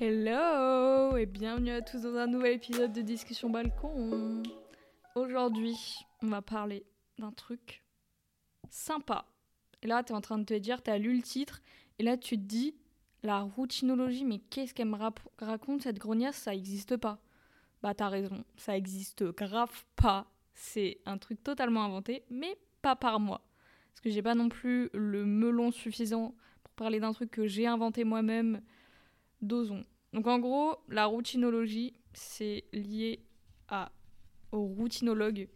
Hello et bienvenue à tous dans un nouvel épisode de Discussion Balcon. Aujourd'hui, on va parler d'un truc sympa. Et là, tu es en train de te dire, tu as lu le titre, et là, tu te dis, la routinologie, mais qu'est-ce qu'elle me raconte cette grognasse Ça n'existe pas. Bah, t'as raison, ça existe grave pas. C'est un truc totalement inventé, mais pas par moi. Parce que j'ai pas non plus le melon suffisant pour parler d'un truc que j'ai inventé moi-même. Dosons. Donc en gros, la routinologie, c'est lié à, au routinologue.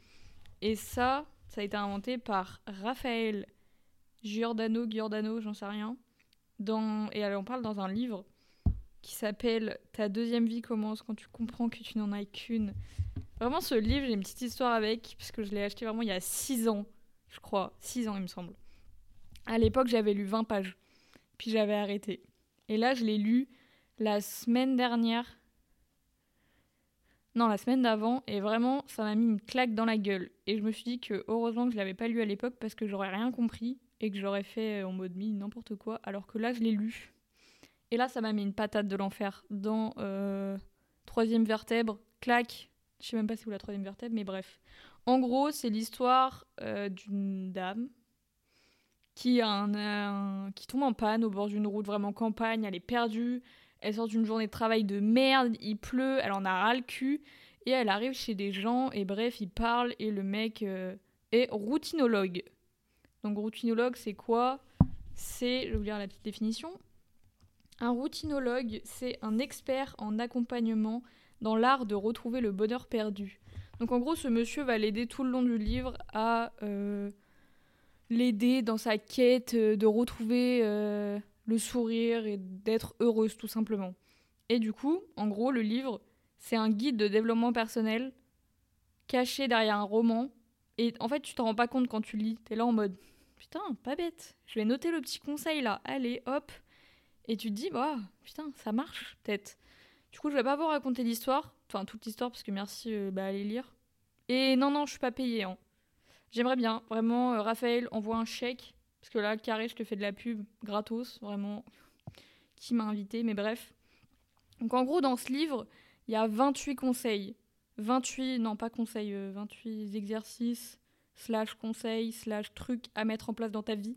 Et ça, ça a été inventé par Raphaël Giordano, Giordano, j'en sais rien. Dans, et elle en parle dans un livre qui s'appelle Ta deuxième vie commence quand tu comprends que tu n'en as qu'une. Vraiment, ce livre, j'ai une petite histoire avec, puisque je l'ai acheté vraiment il y a 6 ans, je crois. 6 ans, il me semble. À l'époque, j'avais lu 20 pages. Puis j'avais arrêté. Et là, je l'ai lu la semaine dernière. Non, la semaine d'avant. Et vraiment, ça m'a mis une claque dans la gueule. Et je me suis dit que heureusement que je l'avais pas lu à l'époque parce que j'aurais rien compris et que j'aurais fait en mode mi n'importe quoi. Alors que là, je l'ai lu. Et là, ça m'a mis une patate de l'enfer dans euh, troisième vertèbre. Claque. Je sais même pas si c'est où la troisième vertèbre, mais bref. En gros, c'est l'histoire euh, d'une dame qui, a un, un- qui tombe en panne au bord d'une route vraiment campagne. Elle est perdue. Elle sort d'une journée de travail de merde. Il pleut. Elle en a ras le cul. Et elle arrive chez des gens. Et bref, ils parlent. Et le mec euh, est routinologue. Donc, routinologue, c'est quoi? C'est, je vais vous lire la petite définition. Un routinologue, c'est un expert en accompagnement dans l'art de retrouver le bonheur perdu. Donc en gros, ce monsieur va l'aider tout le long du livre à euh, l'aider dans sa quête euh, de retrouver le sourire et d'être heureuse tout simplement. Et du coup, en gros, le livre, c'est un guide de développement personnel caché derrière un roman. Et en fait, tu t'en rends pas compte quand tu lis. T'es là en mode, putain, pas bête. Je vais noter le petit conseil là. Allez, hop. Et tu te dis, bah, putain, ça marche peut-être. Du coup, je vais pas vous raconter l'histoire, enfin toute l'histoire, parce que merci, euh, bah allez lire. Et non, non, je suis pas payée. Hein. J'aimerais bien, vraiment, euh, Raphaël, envoie un chèque, parce que là, carré, je te fais de la pub gratos, vraiment. Qui m'a invité, mais bref. Donc en gros, dans ce livre, il y a 28 conseils. 28, non pas conseils, euh, 28 exercices, slash conseils, slash trucs à mettre en place dans ta vie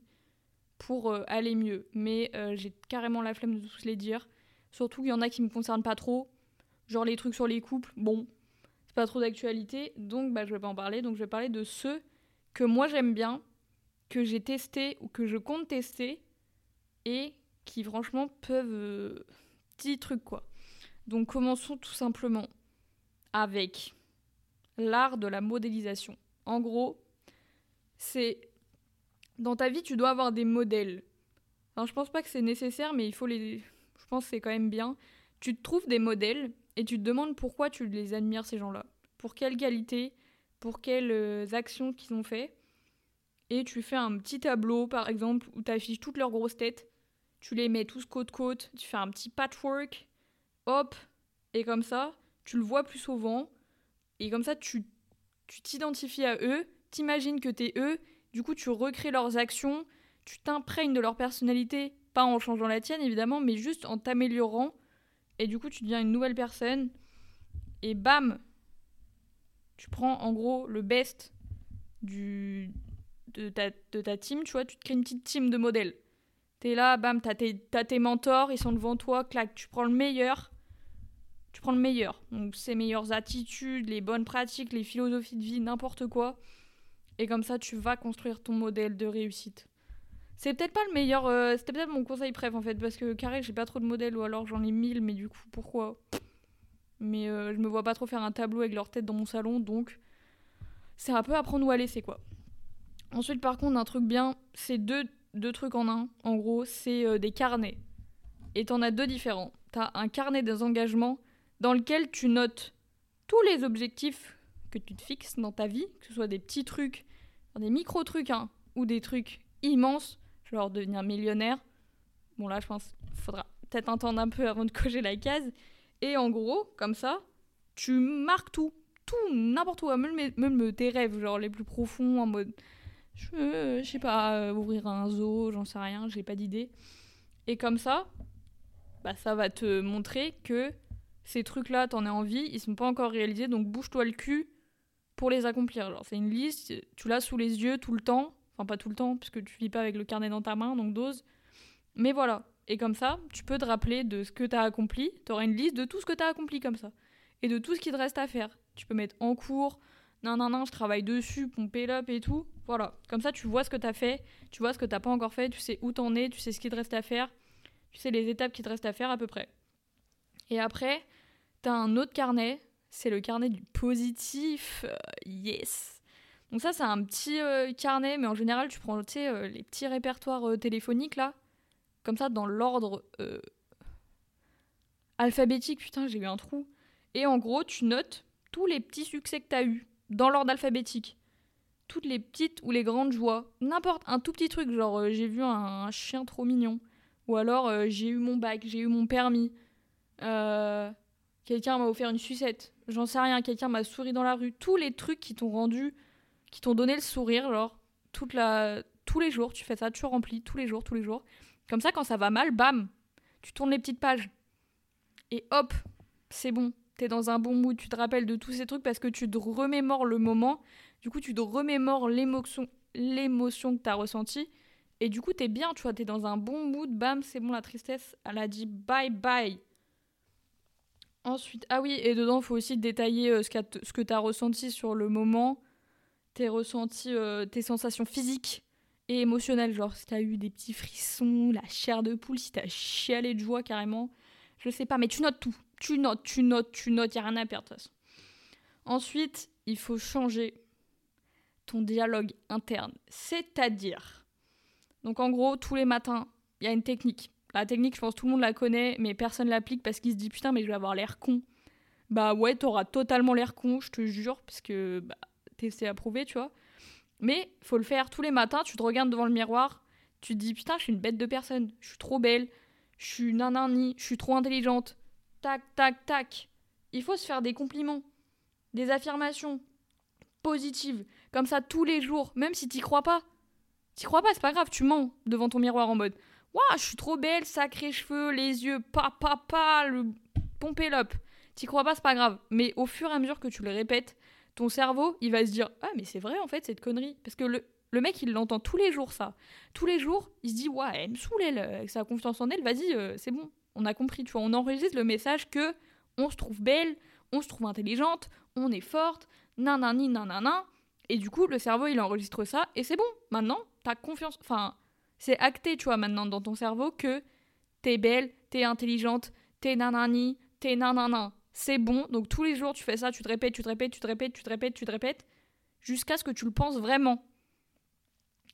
pour euh, aller mieux. Mais euh, j'ai carrément la flemme de tous les dire. Surtout qu'il y en a qui me concernent pas trop. Genre les trucs sur les couples, bon, c'est pas trop d'actualité, donc bah, je vais pas en parler. Donc je vais parler de ceux que moi j'aime bien, que j'ai testé ou que je compte tester, et qui franchement peuvent... euh, petits trucs quoi. Donc commençons tout simplement avec l'art de la modélisation. En gros, c'est... Dans ta vie, tu dois avoir des modèles. Alors je pense pas que c'est nécessaire, mais il faut les je pense que c'est quand même bien. Tu te trouves des modèles et tu te demandes pourquoi tu les admires, ces gens-là. Pour quelles qualités, pour quelles euh, actions qu'ils ont fait. Et tu fais un petit tableau, par exemple, où tu affiches toutes leurs grosses têtes. Tu les mets tous côte-côte. Tu fais un petit patchwork. Hop. Et comme ça, tu le vois plus souvent. Et comme ça, tu t'identifies à eux. T'imagines que t'es eux. Du coup, tu recrées leurs actions. Tu t'imprègnes de leur personnalité pas en changeant la tienne évidemment, mais juste en t'améliorant. Et du coup, tu deviens une nouvelle personne. Et bam Tu prends en gros le best du, de, ta, de ta team, tu vois, tu te crées une petite team de modèles. T'es là, bam, t'as tes, t'as tes mentors, ils sont devant toi, clac, tu prends le meilleur. Tu prends le meilleur. Donc, ses meilleures attitudes, les bonnes pratiques, les philosophies de vie, n'importe quoi. Et comme ça, tu vas construire ton modèle de réussite. C'est peut-être pas le meilleur. euh, C'était peut-être mon conseil préf en fait, parce que carré, j'ai pas trop de modèles ou alors j'en ai mille, mais du coup, pourquoi? Mais euh, je me vois pas trop faire un tableau avec leur tête dans mon salon, donc c'est un peu apprendre ou à laisser quoi. Ensuite, par contre, un truc bien, c'est deux, deux trucs en un. En gros, c'est euh, des carnets. Et t'en as deux différents. T'as un carnet des engagements dans lequel tu notes tous les objectifs que tu te fixes dans ta vie, que ce soit des petits trucs, des micro-trucs, hein, ou des trucs immenses genre devenir millionnaire. Bon là, je pense qu'il faudra peut-être attendre un peu avant de cocher la case. Et en gros, comme ça, tu marques tout, tout, n'importe où, même, même tes rêves, genre les plus profonds, en mode, je veux, je sais pas, euh, ouvrir un zoo, j'en sais rien, j'ai pas d'idée. Et comme ça, bah, ça va te montrer que ces trucs-là, t'en as envie, ils sont pas encore réalisés, donc bouge-toi le cul pour les accomplir. Alors, c'est une liste, tu l'as sous les yeux tout le temps. Enfin, pas tout le temps, puisque tu vis pas avec le carnet dans ta main, donc dose. Mais voilà. Et comme ça, tu peux te rappeler de ce que tu as accompli. Tu auras une liste de tout ce que tu as accompli comme ça. Et de tout ce qui te reste à faire. Tu peux mettre en cours, non, non, non, je travaille dessus, pomper l'up et tout. Voilà. Comme ça, tu vois ce que tu as fait, tu vois ce que tu pas encore fait, tu sais où t'en es, tu sais ce qui te reste à faire, tu sais les étapes qui te restent à faire à peu près. Et après, tu as un autre carnet, c'est le carnet du positif. Euh, yes. Donc ça, c'est un petit euh, carnet, mais en général, tu prends euh, les petits répertoires téléphoniques là, comme ça, dans l'ordre alphabétique. Putain, j'ai eu un trou. Et en gros, tu notes tous les petits succès que tu as eus dans l'ordre alphabétique. Toutes les petites ou les grandes joies. N'importe, un tout petit truc, genre euh, j'ai vu un, chien trop mignon. Ou alors euh, j'ai eu mon bac, j'ai eu mon permis. Euh, quelqu'un m'a offert une sucette. J'en sais rien, quelqu'un m'a souri dans la rue. Tous les trucs qui t'ont rendu, qui t'ont donné le sourire, genre, toute la... tous les jours, tu fais ça, tu remplis tous les jours, tous les jours. Comme ça, quand ça va mal, bam, tu tournes les petites pages. Et hop, c'est bon t'es dans un bon mood, tu te rappelles de tous ces trucs parce que tu te remémores le moment, du coup tu te remémores l'émotion, l'émotion que t'as ressentie, et du coup t'es bien, tu vois, t'es dans un bon mood, bam, c'est bon, la tristesse, elle a dit bye bye. Ensuite, ah oui, et dedans, faut aussi détailler euh, ce, ce que t'as ressenti sur le moment, tes ressentis, euh, tes sensations physiques et émotionnelles, genre si t'as eu des petits frissons, la chair de poule, si t'as chialé de joie carrément, je sais pas, mais tu notes tout, tu notes, tu notes, tu notes, il n'y a rien à perdre de toute façon. Ensuite, il faut changer ton dialogue interne. C'est-à-dire, donc en gros, tous les matins, il y a une technique. La technique, je pense tout le monde la connaît, mais personne l'applique parce qu'il se dit putain, mais je vais avoir l'air con. Bah ouais, t'auras totalement l'air con, je te jure, parce que bah, c'est approuvé, tu vois. Mais faut le faire tous les matins, tu te regardes devant le miroir, tu te dis putain, je suis une bête de personne, je suis trop belle, je suis nanani, je suis trop intelligente, tac, tac, tac. Il faut se faire des compliments, des affirmations positives, comme ça tous les jours, même si t'y crois pas. T'y crois pas, c'est pas grave, tu mens devant ton miroir en mode Waouh, je suis trop belle, sacrés cheveux, les yeux, pa, pa, pa, le pomper l'up. T'y crois pas, c'est pas grave. Mais au fur et à mesure que tu le répètes, ton cerveau, il va se dire Ah, mais c'est vrai en fait, cette connerie. Parce que le, mec, il l'entend tous les jours, ça. Tous les jours, il se dit Ouais, elle me saoule, elle, avec sa confiance en elle, vas-y, euh, c'est bon, on a compris, tu vois, on enregistre le message que on se trouve belle, on se trouve intelligente, on est forte, nanani nanana. Et du coup, le cerveau, il enregistre ça et c'est bon. Maintenant, t'as confiance. Enfin, c'est acté, tu vois, maintenant dans ton cerveau que t'es belle, t'es intelligente, t'es nanani, t'es nanana. C'est bon. Donc tous les jours, tu fais ça, tu te répètes, tu te répètes, tu te répètes, tu te répètes, tu te répètes, jusqu'à ce que tu le penses vraiment.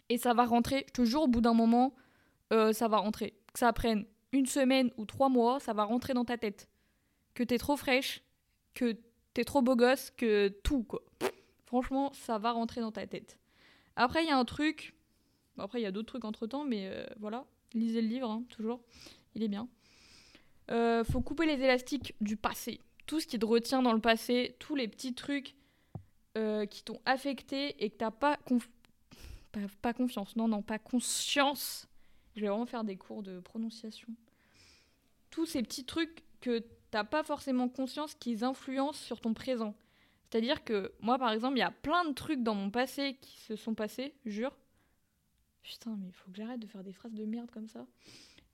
Et ça va rentrer, je te jure, au bout d'un moment, euh, ça va rentrer. Que ça prenne une semaine ou trois mois, ça va rentrer dans ta tête. Que t'es trop fraîche, que t'es trop beau gosse, que tout, quoi. Franchement, ça va rentrer dans ta tête. Après, il y a un truc. Après, il y a d'autres trucs entre temps, mais euh, voilà. Lisez le livre, hein, toujours. Il est bien. Euh, faut couper les élastiques du passé. Tout ce qui te retient dans le passé, tous les petits trucs euh, qui t'ont affecté et que t'as pas, pas, pas confiance. Non, non, pas conscience. Je vais vraiment faire des cours de prononciation tous ces petits trucs que t'as pas forcément conscience qu'ils influencent sur ton présent. C'est-à-dire que moi, par exemple, il y a plein de trucs dans mon passé qui se sont passés, jure. Putain, mais il faut que j'arrête de faire des phrases de merde comme ça.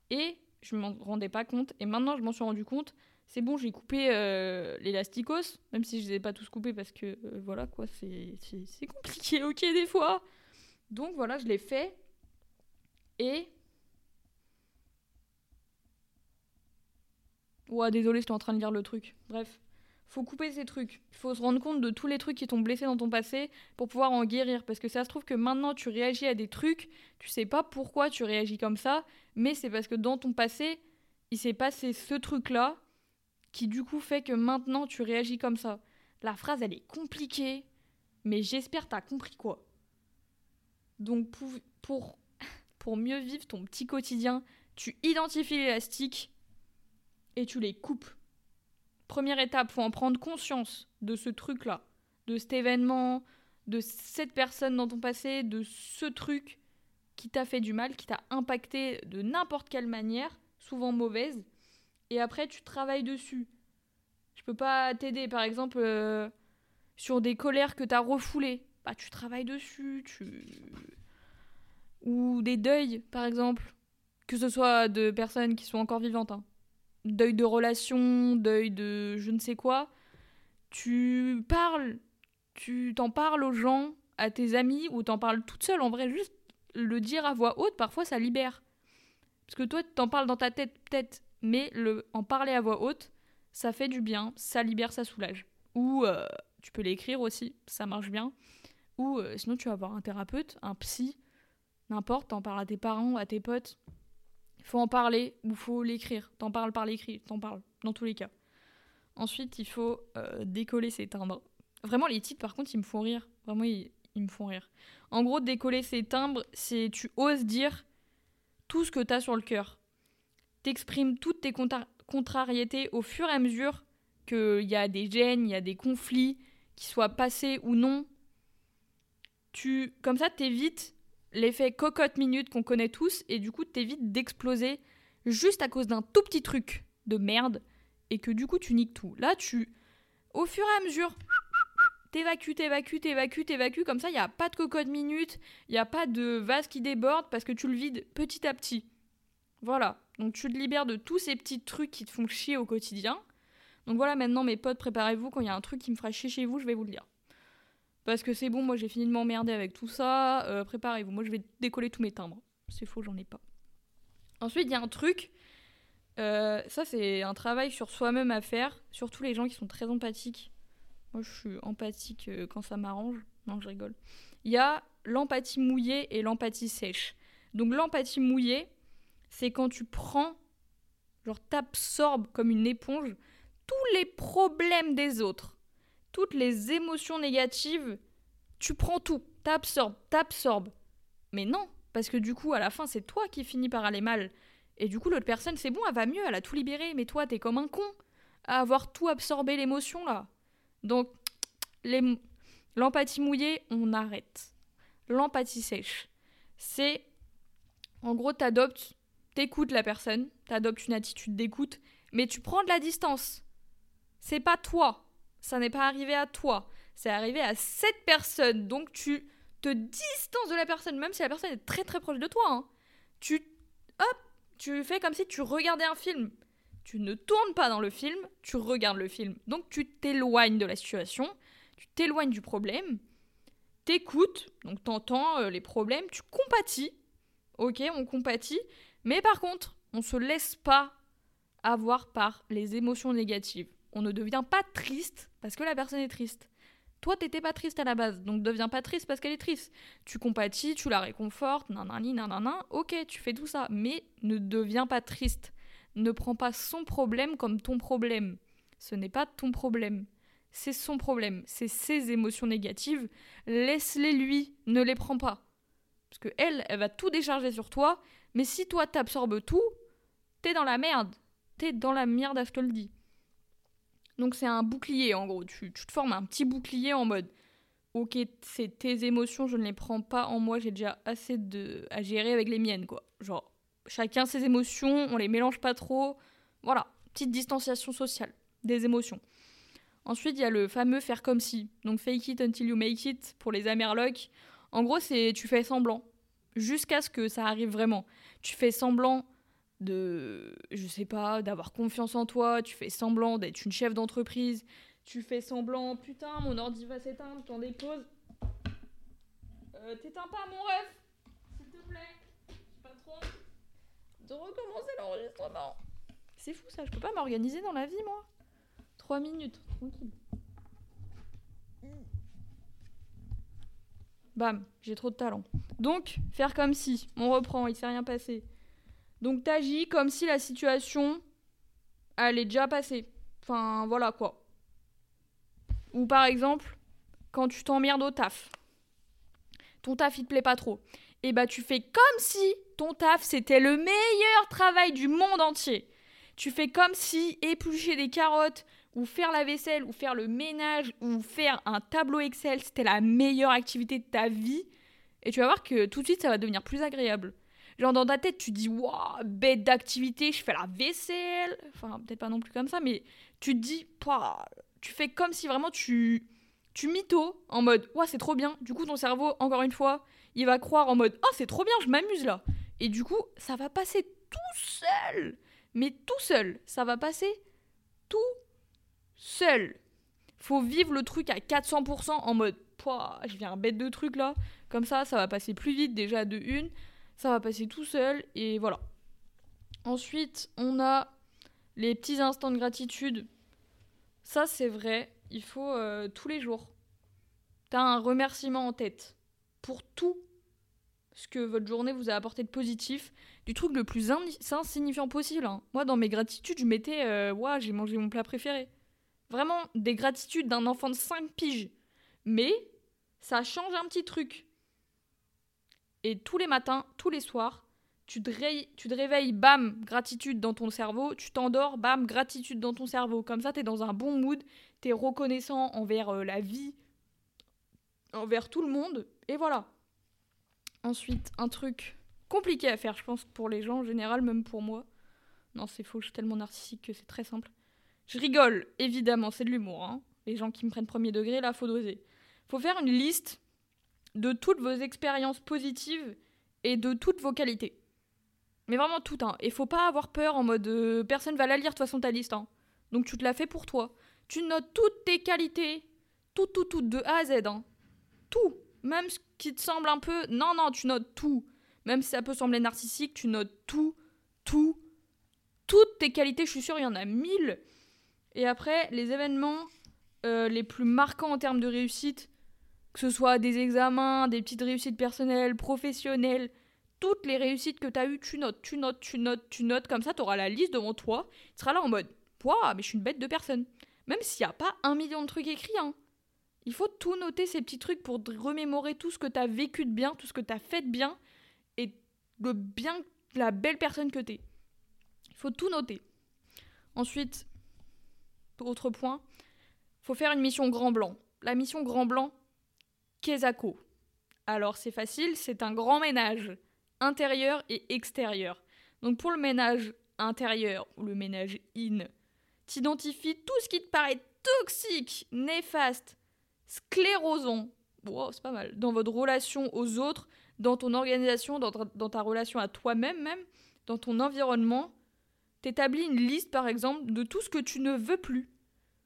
Et je m'en rendais pas compte. Et maintenant, je m'en suis rendu compte. C'est bon, j'ai coupé euh, l'élasticos, même si je les ai pas tous coupés parce que euh, voilà quoi, c'est compliqué, ok, des fois. Donc voilà, je l'ai fait. Et Ouais, désolé, j'étais en train de lire le truc. Bref. Faut couper ces trucs. Il faut se rendre compte de tous les trucs qui t'ont blessé dans ton passé pour pouvoir en guérir. Parce que ça se trouve que maintenant tu réagis à des trucs, tu sais pas pourquoi tu réagis comme ça, mais c'est parce que dans ton passé, il s'est passé ce truc-là qui du coup fait que maintenant tu réagis comme ça. La phrase elle est compliquée, mais j'espère t'as compris quoi. Donc pour, pour mieux vivre ton petit quotidien, tu identifies l'élastique et tu les coupes. Première étape, faut en prendre conscience de ce truc-là, de cet événement, de cette personne dans ton passé, de ce truc qui t'a fait du mal, qui t'a impacté de n'importe quelle manière, souvent mauvaise. et après tu travailles dessus. Je peux pas t'aider, par exemple, euh, sur des colères que tu as refoulées. Bah, tu travailles dessus, tu. Ou des deuils, par exemple. Que ce soit de personnes qui sont encore vivantes. Hein. Deuil de relation, deuil de je ne sais quoi. Tu parles, tu t'en parles aux gens, à tes amis, ou t'en parles toute seule. En vrai, juste le dire à voix haute, parfois ça libère. Parce que toi, t'en parles dans ta tête, peut-être, mais le, en parler à voix haute, ça fait du bien, ça libère, ça soulage. Ou euh, tu peux l'écrire aussi, ça marche bien. Ou euh, sinon, tu vas avoir un thérapeute, un psy, n'importe, t'en parles à tes parents, à tes potes. Faut en parler ou faut l'écrire. T'en parles par l'écrit, t'en parles, dans tous les cas. Ensuite, il faut euh, décoller ses timbres. Vraiment, les titres, par contre, ils me font rire. Vraiment, ils, me font rire. En gros, décoller ses timbres, c'est tu oses dire tout ce que tu as sur le cœur. T'exprimes toutes tes contrariétés au fur et à mesure qu'il y a des gènes, il y a des conflits, qu'ils soient passés ou non. Tu, comme ça, t'évites l'effet cocotte minute qu'on connaît tous et du coup, t'évites d'exploser juste à cause d'un tout petit truc de merde et que du coup, tu niques tout. Là, tu, au fur et à mesure, t'évacues, t'évacues, t'évacues, t'évacues. Comme ça, il n'y a pas de cocotte minute, il n'y a pas de vase qui déborde parce que tu le vides petit à petit. Voilà. Donc tu te libères de tous ces petits trucs qui te font chier au quotidien. Donc voilà, maintenant mes potes, préparez-vous, quand il y a un truc qui me fera chier chez vous, je vais vous le dire. Parce que c'est bon, moi j'ai fini de m'emmerder avec tout ça, euh, préparez-vous, moi je vais décoller tous mes timbres. C'est faux, j'en ai pas. Ensuite, il y a un truc, euh, ça c'est un travail sur soi-même à faire, surtout les gens qui sont très empathiques. Moi, je suis empathique euh, quand ça m'arrange. Non, je rigole. Il y a l'empathie mouillée et l'empathie sèche. Donc, l'empathie mouillée, c'est quand tu prends, genre, t'absorbes comme une éponge tous les problèmes des autres, toutes les émotions négatives. Tu prends tout, t'absorbes, t'absorbes. Mais non, parce que du coup, à la fin, c'est toi qui finis par aller mal. Et du coup, l'autre personne, c'est bon, elle va mieux, elle a tout libéré. Mais toi, t'es comme un con à avoir tout absorbé l'émotion là. Donc, l'empathie mouillée, on arrête. L'empathie sèche, c'est en gros, t'adoptes, t'écoutes la personne, t'adoptes une attitude d'écoute, mais tu prends de la distance. C'est pas toi, ça n'est pas arrivé à toi, c'est arrivé à cette personne. Donc tu te distances de la personne, même si la personne est très très proche de toi. Hein. Tu, hop, tu fais comme si tu regardais un film. Tu ne tournes pas dans le film, tu regardes le film. Donc tu t'éloignes de la situation, tu t'éloignes du problème, t'écoutes, donc t'entends euh, les problèmes, tu compatis. Ok, on compatit, mais par contre, on se laisse pas avoir par les émotions négatives. On ne devient pas triste parce que la personne est triste. Toi, t'étais pas triste à la base, donc deviens pas triste parce qu'elle est triste. Tu compatis, tu la réconfortes, nanani, nanana, ok, tu fais tout ça, mais ne deviens pas triste ne prends pas son problème comme ton problème. Ce n'est pas ton problème. C'est son problème. C'est ses émotions négatives. Laisse-les lui. Ne les prends pas. Parce que elle, elle va tout décharger sur toi. Mais si toi t'absorbes tout, t'es dans la merde. T'es dans la merde, je te le dis. Donc c'est un bouclier en gros. Tu, tu, te formes un petit bouclier en mode Ok, c'est tes émotions, je ne les prends pas en moi, j'ai déjà assez de à gérer avec les miennes, quoi. Genre, Chacun ses émotions, on les mélange pas trop. Voilà, petite distanciation sociale des émotions. Ensuite, il y a le fameux faire comme si. Donc fake it until you make it pour les amerlocs. En gros, c'est tu fais semblant jusqu'à ce que ça arrive vraiment. Tu fais semblant de je sais pas, d'avoir confiance en toi, tu fais semblant d'être une chef d'entreprise, tu fais semblant putain, mon ordi va s'éteindre, t'en déposes. Euh, t'éteins pas mon rêve, s'il te plaît. J'ai pas trop de recommencer l'enregistrement. C'est fou ça, je peux pas m'organiser dans la vie moi. Trois minutes, tranquille. Bam, j'ai trop de talent. Donc, faire comme si, on reprend, il s'est rien passé. Donc t'agis comme si la situation, elle est déjà passée. Enfin, voilà quoi. Ou par exemple, quand tu t'emmerdes au taf. Ton taf, il te plaît pas trop et eh bah ben, tu fais comme si ton taf c'était le meilleur travail du monde entier. Tu fais comme si éplucher des carottes ou faire la vaisselle ou faire le ménage ou faire un tableau Excel c'était la meilleure activité de ta vie et tu vas voir que tout de suite ça va devenir plus agréable. Genre dans ta tête, tu dis, waouh, bête d'activité, je fais la vaisselle. Enfin, peut-être pas non plus comme ça, mais tu te dis, tu fais comme si vraiment tu, tu mytho en mode, waouh, c'est trop bien. Du coup, ton cerveau, encore une fois, il va croire en mode, oh, c'est trop bien, je m'amuse là. Et du coup, ça va passer tout seul. Mais tout seul, ça va passer tout seul. Faut vivre le truc à 400% en mode, je viens bête de truc là. Comme ça, ça va passer plus vite déjà de une. Ça va passer tout seul et voilà. Ensuite, on a les petits instants de gratitude. Ça, c'est vrai. Il faut euh, tous les jours. T'as un remerciement en tête pour tout ce que votre journée vous a apporté de positif, du truc le plus insignifiant possible. Hein. Moi, dans mes gratitudes, je mettais euh, j'ai mangé mon plat préféré. Vraiment, des gratitudes d'un enfant de 5 piges. Mais ça change un petit truc. Et tous les matins, tous les soirs, tu te, réveilles, bam, gratitude dans ton cerveau, tu t'endors, bam, gratitude dans ton cerveau. Comme ça, tu es dans un bon mood, tu es reconnaissant envers euh, la vie, envers tout le monde, et voilà. Ensuite, un truc compliqué à faire, je pense, pour les gens en général, même pour moi. Non, c'est faux, je suis tellement narcissique que c'est très simple. Je rigole, évidemment, c'est de l'humour. Hein. Les gens qui me prennent premier degré, là, faut doser. Faut faire une liste de toutes vos expériences positives et de toutes vos qualités. Mais vraiment tout, hein. Et faut pas avoir peur en mode euh, personne va la lire de toute façon ta liste, hein. Donc tu te la fais pour toi. Tu notes toutes tes qualités, tout, tout, tout, de A à Z, hein. Tout. Même ce qui te semble un peu. Non, non, tu notes tout. Même si ça peut sembler narcissique, tu notes tout, tout, toutes tes qualités. Je suis sûre, il y en a mille. Et après, les événements euh, les plus marquants en termes de réussite, que ce soit des examens, des petites réussites personnelles, professionnelles, toutes les réussites que tu as eues, tu notes, tu notes, tu notes, tu notes, comme ça tu auras la liste devant toi, tu seras là en mode Waouh, mais je suis une bête de personne. Même s'il n'y a pas un million de trucs écrits, hein. Il faut tout noter, ces petits trucs, pour remémorer tout ce que tu as vécu de bien, tout ce que tu as fait de bien, et le bien, la belle personne que tu es. Il faut tout noter. Ensuite, autre point, faut faire une mission grand blanc. La mission grand blanc, Kezako. Alors c'est facile, c'est un grand ménage, intérieur et extérieur. Donc pour le ménage intérieur ou le ménage in, t'identifies tout ce qui te paraît toxique, néfaste, sclérosant, wow, c'est pas mal, dans votre relation aux autres, dans ton organisation, dans ta, dans ta relation à toi-même même, dans ton environnement, t'établis une liste par exemple de tout ce que tu ne veux plus,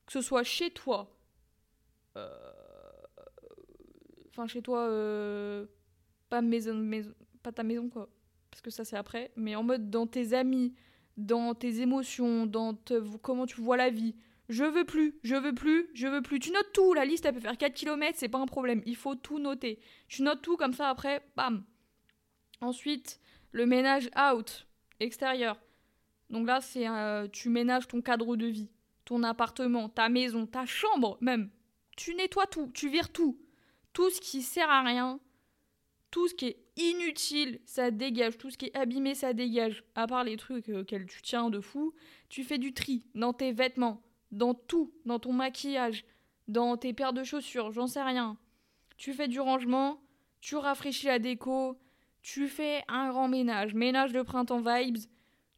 que ce soit chez toi, euh, Enfin, chez toi, euh, pas, maison, maison, pas ta maison, quoi. Parce que ça, c'est après. Mais en mode dans tes amis, dans tes émotions, dans comment tu vois la vie. Je veux plus, je veux plus, je veux plus. Tu notes tout, la liste, elle peut faire 4 km, c'est pas un problème. Il faut tout noter. Tu notes tout comme ça, après, bam. Ensuite, le ménage out, extérieur. Donc là, c'est euh, tu ménages ton cadre de vie, ton appartement, ta maison, ta chambre même. Tu nettoies tout, tu vires tout. Tout ce qui sert à rien, tout ce qui est inutile, ça dégage. Tout ce qui est abîmé, ça dégage. À part les trucs auxquels tu tiens de fou, tu fais du tri dans tes vêtements, dans tout, dans ton maquillage, dans tes paires de chaussures, j'en sais rien. Tu fais du rangement, tu rafraîchis la déco, tu fais un grand ménage, ménage de printemps vibes,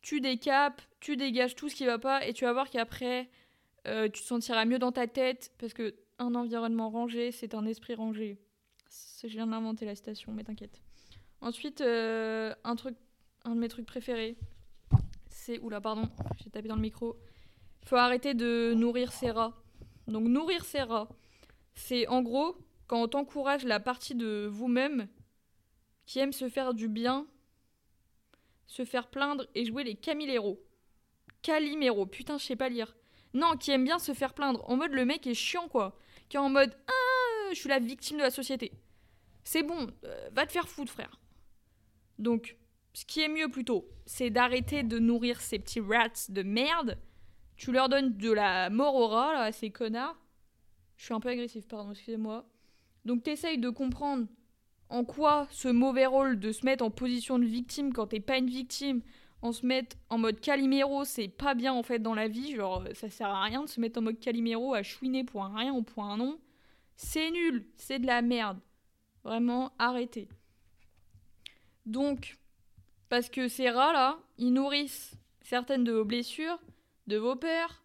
tu décapes, tu dégages tout ce qui va pas et tu vas voir qu'après euh, tu te sentiras mieux dans ta tête parce que un environnement rangé, c'est un esprit rangé. Je viens d'inventer la citation, mais t'inquiète. Ensuite, euh, un truc, un de mes trucs préférés, c'est oula pardon, j'ai tapé dans le micro. Faut arrêter de nourrir ses rats. Donc nourrir ses rats, c'est en gros quand on t'encourage la partie de vous-même qui aime se faire du bien, se faire plaindre et jouer les camilleros. Calimero, putain, je sais pas lire. Non, qui aime bien se faire plaindre. En mode le mec est chiant quoi qui est en mode Ah, je suis la victime de la société. C'est bon, euh, va te faire foutre, frère. Donc, ce qui est mieux plutôt, c'est d'arrêter de nourrir ces petits rats de merde. Tu leur donnes de la mort au là, à ces connards. Je suis un peu agressif, pardon, excusez-moi. Donc, t'essayes de comprendre en quoi ce mauvais rôle de se mettre en position de victime quand t'es pas une victime, en se mettre en mode Calimero, c'est pas bien en fait dans la vie. Genre, ça sert à rien de se mettre en mode Calimero à chouiner pour un rien ou pour un non. C'est nul, c'est de la merde. Vraiment, arrêtez. Donc, Parce que ces rats-là, ils nourrissent certaines de vos blessures, de vos peurs,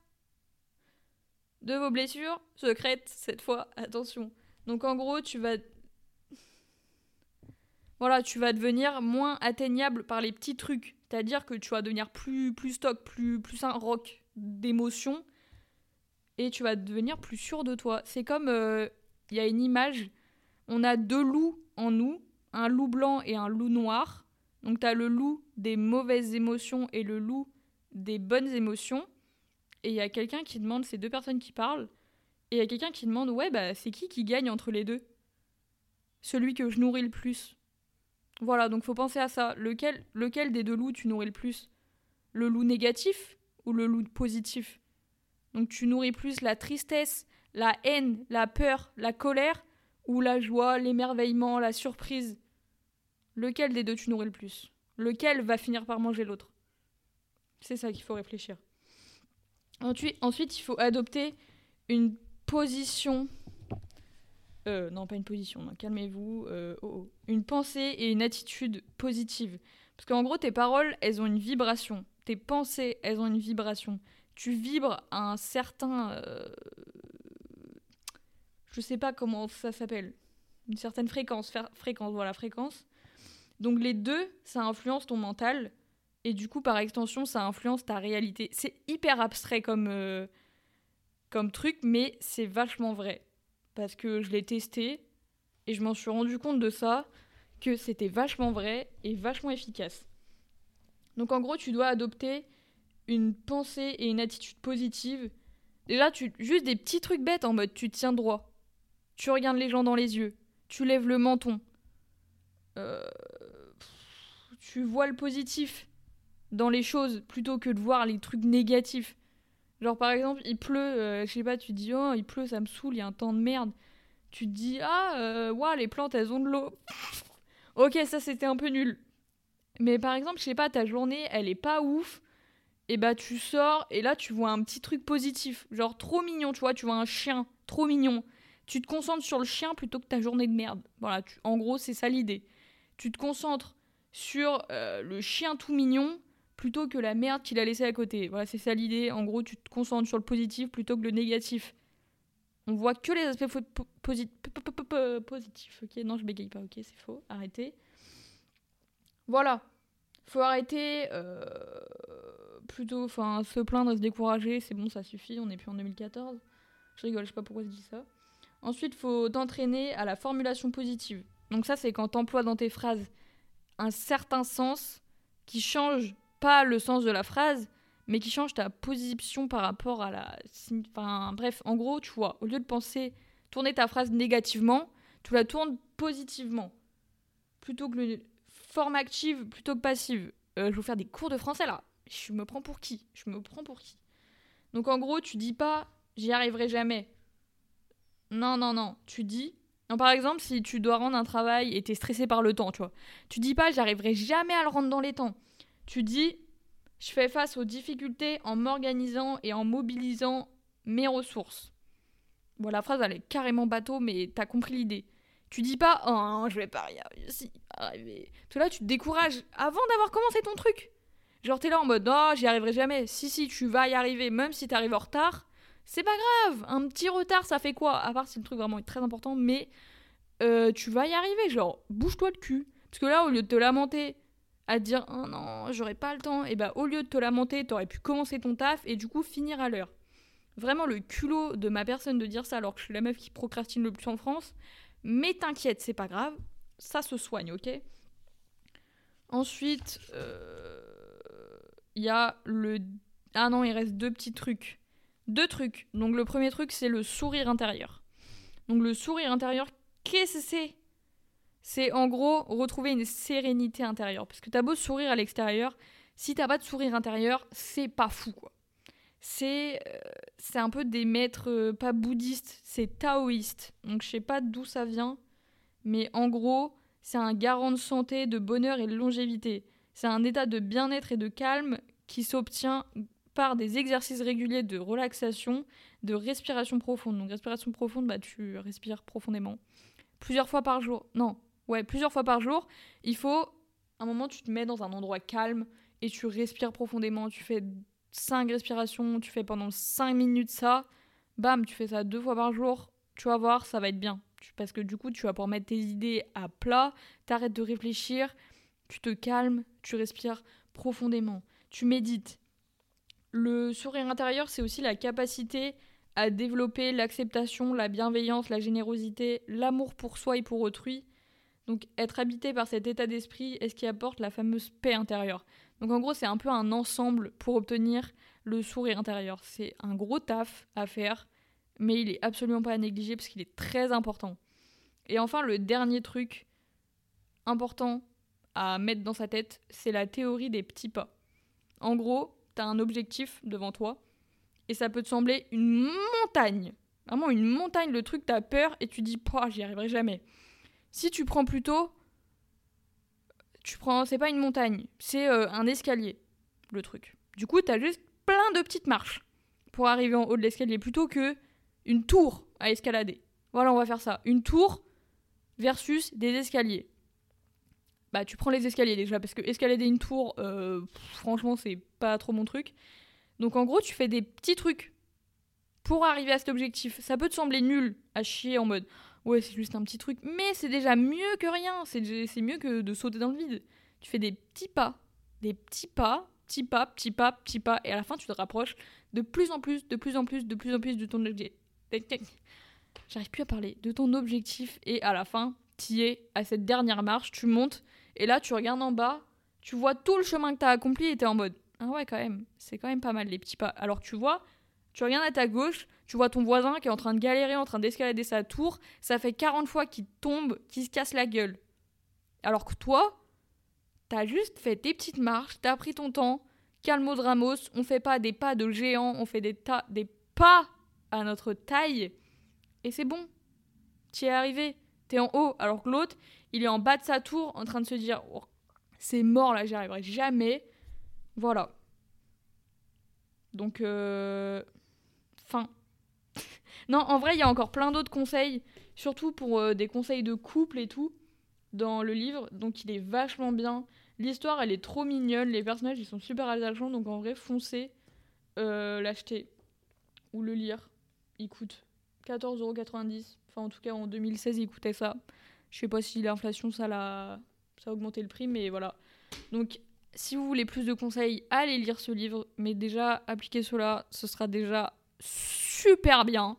de vos blessures secrètes, cette fois, attention. Donc en gros, tu vas... Voilà, tu vas devenir moins atteignable par les petits trucs. C'est-à-dire que tu vas devenir plus, plus stock, plus, plus un rock d'émotions. Et tu vas devenir plus sûr de toi. C'est comme... euh, Il y a une image. On a deux loups en nous. Un loup blanc et un loup noir. Donc tu as le loup des mauvaises émotions et le loup des bonnes émotions. Et il y a quelqu'un qui demande, ces deux personnes qui parlent, et il y a quelqu'un qui demande, ouais, bah c'est qui qui gagne entre les deux? Celui que je nourris le plus. Voilà, donc faut penser à ça. Lequel, lequel des deux loups tu nourris le plus? Le loup négatif ou le loup positif? Donc tu nourris plus la tristesse, la haine, la peur, la colère, ou la joie, l'émerveillement, la surprise? Lequel des deux tu nourris le plus? Lequel va finir par manger l'autre? C'est ça qu'il faut réfléchir. Ensuite, ensuite, il faut adopter une position. Euh, non, pas une position, calmez-vous. euh, oh, oh. Une pensée et une attitude positive. Parce qu'en gros, tes paroles, elles ont une vibration. Tes pensées, elles ont une vibration. Tu vibres à un certain. euh, je sais pas comment ça s'appelle. Une certaine fréquence. Fréquence, voilà, fréquence. Donc les deux, ça influence ton mental. Et du coup, par extension, ça influence ta réalité. C'est hyper abstrait comme, euh, comme truc, mais c'est vachement vrai. Parce que je l'ai testé et je m'en suis rendu compte de ça, que c'était vachement vrai et vachement efficace. Donc en gros, tu dois adopter une pensée et une attitude positive. Déjà, tu, juste des petits trucs bêtes en mode tu tiens droit, tu regardes les gens dans les yeux, tu lèves le menton, euh, tu vois le positif dans les choses plutôt que de voir les trucs négatifs. Genre par exemple, il pleut, euh, je sais pas, tu dis oh il pleut, ça me saoule, il y a un temps de merde. Tu te dis ah euh, ouah, les plantes elles ont de l'eau. ok ça c'était un peu nul. Mais par exemple je sais pas ta journée elle est pas ouf. Et bah tu sors et là tu vois un petit truc positif, genre trop mignon, tu vois, tu vois un chien trop mignon. Tu te concentres sur le chien plutôt que ta journée de merde. Voilà, tu- en gros c'est ça l'idée. Tu te concentres sur euh, le chien tout mignon plutôt que la merde qu'il a laissé à côté. Voilà, c'est ça l'idée. En gros, tu te concentres sur le positif plutôt que le négatif. On voit que les aspects positifs. Ok, non, je bégaye pas. Ok, c'est faux. Arrêtez. Voilà. Faut arrêter. euh, plutôt, enfin, se plaindre se décourager. C'est bon, ça suffit. On n'est plus en 2014. Je rigole, je sais pas pourquoi je dis ça. Ensuite, faut t'entraîner à la formulation positive. Donc ça, c'est quand t'emploies dans tes phrases un certain sens qui change pas le sens de la phrase, mais qui change ta position par rapport à la. Enfin, bref, en gros, tu vois, au lieu de penser, tourner ta phrase négativement, tu la tournes positivement. Plutôt que. Forme active plutôt que passive. Euh, je vais faire des cours de français là. Je me prends pour qui? Je me prends pour qui? Donc en gros, tu dis pas j'y arriverai jamais. Non, non, non. Tu dis. Non, par exemple, si tu dois rendre un travail et t'es stressé par le temps, tu vois. Tu dis pas j'arriverai jamais à le rendre dans les temps. Tu dis je fais face aux difficultés en m'organisant et en mobilisant mes ressources. Bon, la phrase elle est carrément bateau, mais t'as compris l'idée. Tu dis pas oh je vais pas y arriver. là tu te décourages avant d'avoir commencé ton truc. Genre t'es là en mode oh j'y arriverai jamais. Si si tu vas y arriver, même si t'arrives en retard, c'est pas grave. Un petit retard ça fait quoi? À part si le truc vraiment est très important, mais euh, tu vas y arriver. Genre bouge-toi le cul. Parce que là au lieu de te lamenter à dire oh non j'aurais pas le temps, et bah au lieu de te lamenter t'aurais pu commencer ton taf et du coup finir à l'heure. Vraiment le culot de ma personne de dire ça alors que je suis la meuf qui procrastine le plus en France. Mais t'inquiète, c'est pas grave, ça se soigne, ok? Ensuite, euh, il y a le... Ah non, il reste deux petits trucs. Deux trucs. Donc le premier truc, c'est le sourire intérieur. Donc le sourire intérieur, qu'est-ce que c'est? C'est en gros retrouver une sérénité intérieure. Parce que t'as beau sourire à l'extérieur, si t'as pas de sourire intérieur, c'est pas fou, quoi. C'est euh, un peu des maîtres, euh, pas bouddhistes, c'est taoïste. Donc je sais pas d'où ça vient, mais en gros, c'est un garant de santé, de bonheur et de longévité. C'est un état de bien-être et de calme qui s'obtient par des exercices réguliers de relaxation, de respiration profonde. Donc respiration profonde, bah tu respires profondément. Plusieurs fois par jour. Non, ouais, plusieurs fois par jour. Il faut un moment, tu te mets dans un endroit calme et tu respires profondément. Tu fais 5 respirations, tu fais pendant 5 minutes ça. Bam, tu fais ça deux fois par jour. Tu vas voir, ça va être bien. Parce que du coup, tu vas pouvoir mettre tes idées à plat, t'arrêtes de réfléchir, tu te calmes, tu respires profondément, tu médites. Le sourire intérieur, c'est aussi la capacité à développer l'acceptation, la bienveillance, la générosité, l'amour pour soi et pour autrui. Donc être habité par cet état d'esprit est ce qui apporte la fameuse paix intérieure? Donc en gros, c'est un peu un ensemble pour obtenir le sourire intérieur. C'est un gros taf à faire, mais il est absolument pas à négliger parce qu'il est très important. Et enfin, le dernier truc important à mettre dans sa tête, c'est la théorie des petits pas. En gros, tu as un objectif devant toi et ça peut te sembler une montagne. Vraiment une montagne, le truc, t'as peur et tu dis, j'y arriverai jamais. Si tu prends plutôt, tu prends, c'est pas une montagne, c'est euh, un escalier, le truc. Du coup, t'as juste plein de petites marches pour arriver en haut de l'escalier plutôt que une tour à escalader. Voilà, on va faire ça. Une tour versus des escaliers. Bah, tu prends les escaliers déjà, parce que escalader une tour, euh, franchement, c'est pas trop mon truc. Donc en gros, tu fais des petits trucs pour arriver à cet objectif. Ça peut te sembler nul à chier en mode ouais, c'est juste un petit truc, mais c'est déjà mieux que rien, c'est mieux que de sauter dans le vide. Tu fais des petits pas, des petits pas, petits pas, petits pas, petits pas, et à la fin, tu te rapproches de plus en plus, de plus en plus, de plus en plus de ton objectif. J'arrive plus à parler, de ton objectif, et à la fin, tu es à cette dernière marche, tu montes, et là, tu regardes en bas, tu vois tout le chemin que tu as accompli, et tu es en mode, ah ouais, quand même, c'est quand même pas mal les petits pas. Alors tu vois, tu regardes à ta gauche, tu vois ton voisin qui est en train de galérer, en train d'escalader sa tour. Ça fait 40 fois qu'il tombe, qu'il se casse la gueule. Alors que toi, t'as juste fait tes petites marches, t'as pris ton temps. Calmo de Ramos, on fait pas des pas de géant, on fait des, tas, des pas à notre taille. Et c'est bon. Tu es arrivé. T'es en haut. Alors que l'autre, il est en bas de sa tour en train de se dire oh, c'est mort là, j'y arriverai jamais. Voilà. Donc, euh... fin. non, en vrai, il y a encore plein d'autres conseils, surtout pour euh, des conseils de couple et tout, dans le livre. Donc, il est vachement bien. L'histoire, elle est trop mignonne. Les personnages, ils sont super attachants. Donc, en vrai, foncez euh, l'acheter ou le lire. Il coûte 14,90€. Enfin, en tout cas, en 2016, il coûtait ça. Je sais pas si l'inflation, ça, l'a... ça a augmenté le prix, mais voilà. Donc, si vous voulez plus de conseils, allez lire ce livre. Mais déjà, appliquez cela, ce sera déjà super bien.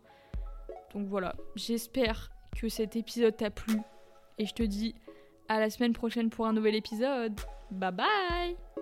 Donc voilà, j'espère que cet épisode t'a plu. Et je te dis à la semaine prochaine pour un nouvel épisode. Bye bye